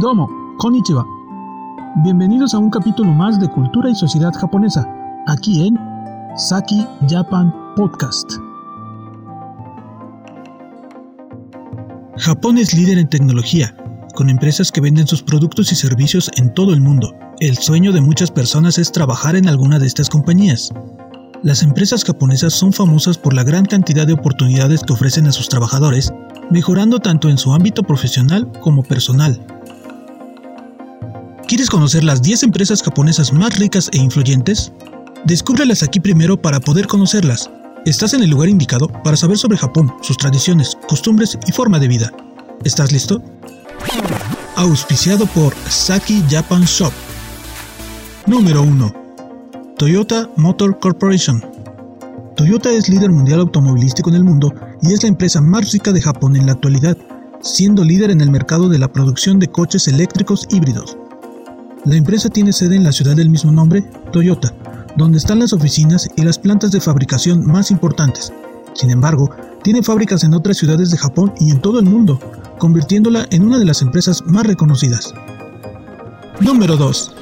Domo, konnichiwa. Bienvenidos a un capítulo más de Cultura y Sociedad Japonesa, aquí en Saki Japan Podcast. Japón es líder en tecnología, con empresas que venden sus productos y servicios en todo el mundo. El sueño de muchas personas es trabajar en alguna de estas compañías. Las empresas japonesas son famosas por la gran cantidad de oportunidades que ofrecen a sus trabajadores, mejorando tanto en su ámbito profesional como personal. ¿Quieres conocer las 10 empresas japonesas más ricas e influyentes? Descúbrelas aquí primero para poder conocerlas. Estás en el lugar indicado para saber sobre Japón, sus tradiciones, costumbres y forma de vida. ¿Estás listo? Auspiciado por Saki Japan Shop. Número 1. Toyota Motor Corporation. Toyota es líder mundial automovilístico en el mundo y es la empresa más rica de Japón en la actualidad, siendo líder en el mercado de la producción de coches eléctricos híbridos. La empresa tiene sede en la ciudad del mismo nombre, Toyota, donde están las oficinas y las plantas de fabricación más importantes. Sin embargo, tiene fábricas en otras ciudades de Japón y en todo el mundo, convirtiéndola en una de las empresas más reconocidas. Número 2.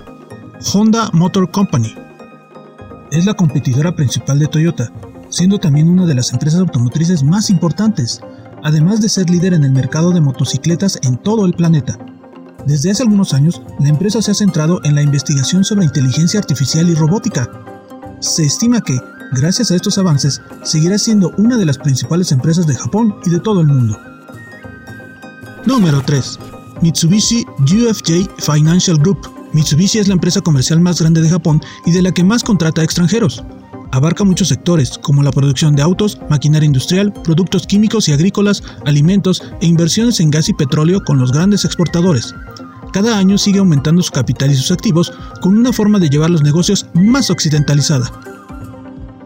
Honda Motor Company es la competidora principal de Toyota, siendo también una de las empresas automotrices más importantes, además de ser líder en el mercado de motocicletas en todo el planeta. Desde hace algunos años, la empresa se ha centrado en la investigación sobre inteligencia artificial y robótica. Se estima que, gracias a estos avances, seguirá siendo una de las principales empresas de Japón y de todo el mundo. Número 3. Mitsubishi UFJ Financial Group Mitsubishi es la empresa comercial más grande de Japón y de la que más contrata extranjeros. Abarca muchos sectores, como la producción de autos, maquinaria industrial, productos químicos y agrícolas, alimentos e inversiones en gas y petróleo con los grandes exportadores. Cada año sigue aumentando su capital y sus activos con una forma de llevar los negocios más occidentalizada.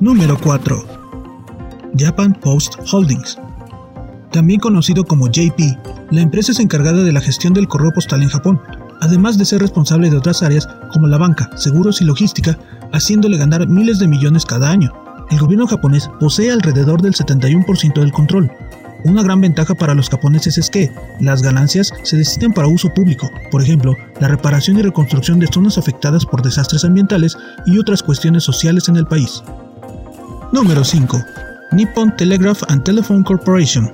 Número 4. Japan Post Holdings. También conocido como JP, la empresa es encargada de la gestión del correo postal en Japón, además de ser responsable de otras áreas como la banca, seguros y logística, haciéndole ganar miles de millones cada año. El gobierno japonés posee alrededor del 71% del control. Una gran ventaja para los japoneses es que las ganancias se destinan para uso público, por ejemplo, la reparación y reconstrucción de zonas afectadas por desastres ambientales y otras cuestiones sociales en el país. Número 5. Nippon Telegraph and Telephone Corporation.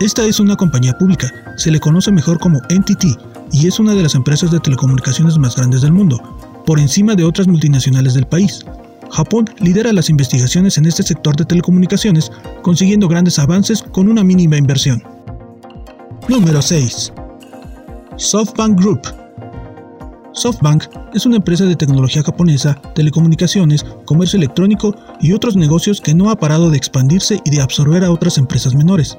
Esta es una compañía pública, se le conoce mejor como NTT, y es una de las empresas de telecomunicaciones más grandes del mundo, por encima de otras multinacionales del país. Japón lidera las investigaciones en este sector de telecomunicaciones, consiguiendo grandes avances con una mínima inversión. Número 6. SoftBank Group. SoftBank es una empresa de tecnología japonesa, telecomunicaciones, comercio electrónico y otros negocios que no ha parado de expandirse y de absorber a otras empresas menores.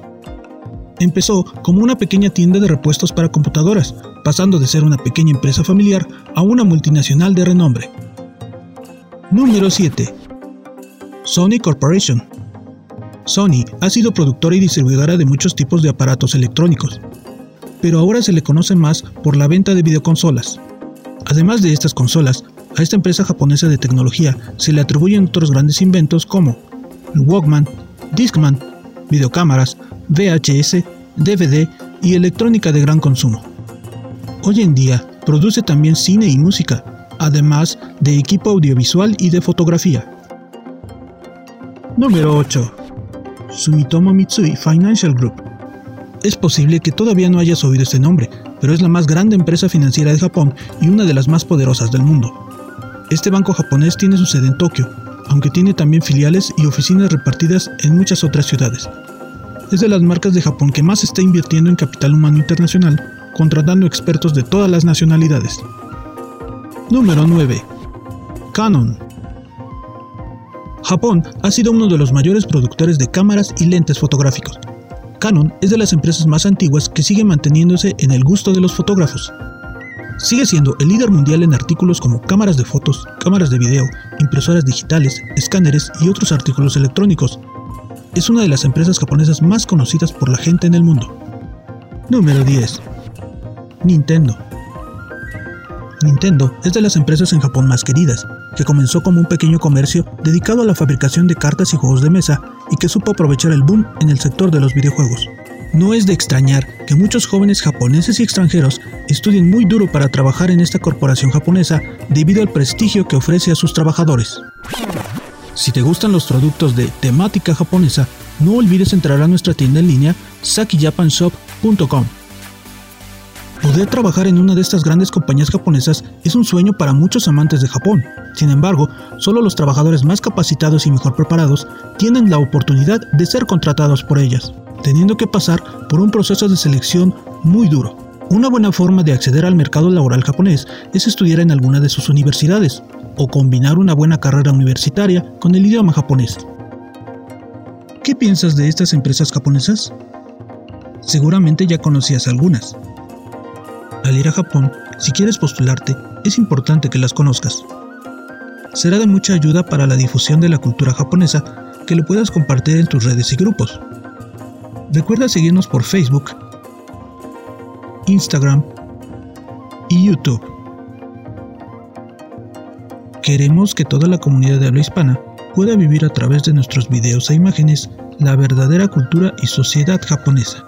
Empezó como una pequeña tienda de repuestos para computadoras, pasando de ser una pequeña empresa familiar a una multinacional de renombre. Número 7. Sony Corporation. Sony ha sido productora y distribuidora de muchos tipos de aparatos electrónicos, pero ahora se le conoce más por la venta de videoconsolas. Además de estas consolas, a esta empresa japonesa de tecnología se le atribuyen otros grandes inventos como Walkman, Discman, videocámaras, VHS, DVD y electrónica de gran consumo. Hoy en día produce también cine y música, además de equipo audiovisual y de fotografía. Número 8. Sumitomo Mitsui Financial Group. Es posible que todavía no hayas oído este nombre, pero es la más grande empresa financiera de Japón y una de las más poderosas del mundo. Este banco japonés tiene su sede en Tokio, aunque tiene también filiales y oficinas repartidas en muchas otras ciudades. Es de las marcas de Japón que más está invirtiendo en capital humano internacional contratando expertos de todas las nacionalidades. Número 9. Canon. Japón ha sido uno de los mayores productores de cámaras y lentes fotográficos. Canon es de las empresas más antiguas que sigue manteniéndose en el gusto de los fotógrafos. Sigue siendo el líder mundial en artículos como cámaras de fotos, cámaras de video, impresoras digitales, escáneres y otros artículos electrónicos. Es una de las empresas japonesas más conocidas por la gente en el mundo. Número 10. Nintendo. Nintendo es de las empresas en Japón más queridas, que comenzó como un pequeño comercio dedicado a la fabricación de cartas y juegos de mesa y que supo aprovechar el boom en el sector de los videojuegos. No es de extrañar que muchos jóvenes japoneses y extranjeros estudien muy duro para trabajar en esta corporación japonesa debido al prestigio que ofrece a sus trabajadores. Si te gustan los productos de temática japonesa, no olvides entrar a nuestra tienda en línea sakijapanshop.com. Poder trabajar en una de estas grandes compañías japonesas es un sueño para muchos amantes de Japón. Sin embargo, solo los trabajadores más capacitados y mejor preparados tienen la oportunidad de ser contratados por ellas, teniendo que pasar por un proceso de selección muy duro. Una buena forma de acceder al mercado laboral japonés es estudiar en alguna de sus universidades o combinar una buena carrera universitaria con el idioma japonés. ¿Qué piensas de estas empresas japonesas? Seguramente ya conocías algunas, al ir a Japón, si quieres postularte, es importante que las conozcas. Será de mucha ayuda para la difusión de la cultura japonesa que lo puedas compartir en tus redes y grupos. Recuerda seguirnos por Facebook, Instagram y YouTube. Queremos que toda la comunidad de habla hispana pueda vivir a través de nuestros videos e imágenes la verdadera cultura y sociedad japonesa.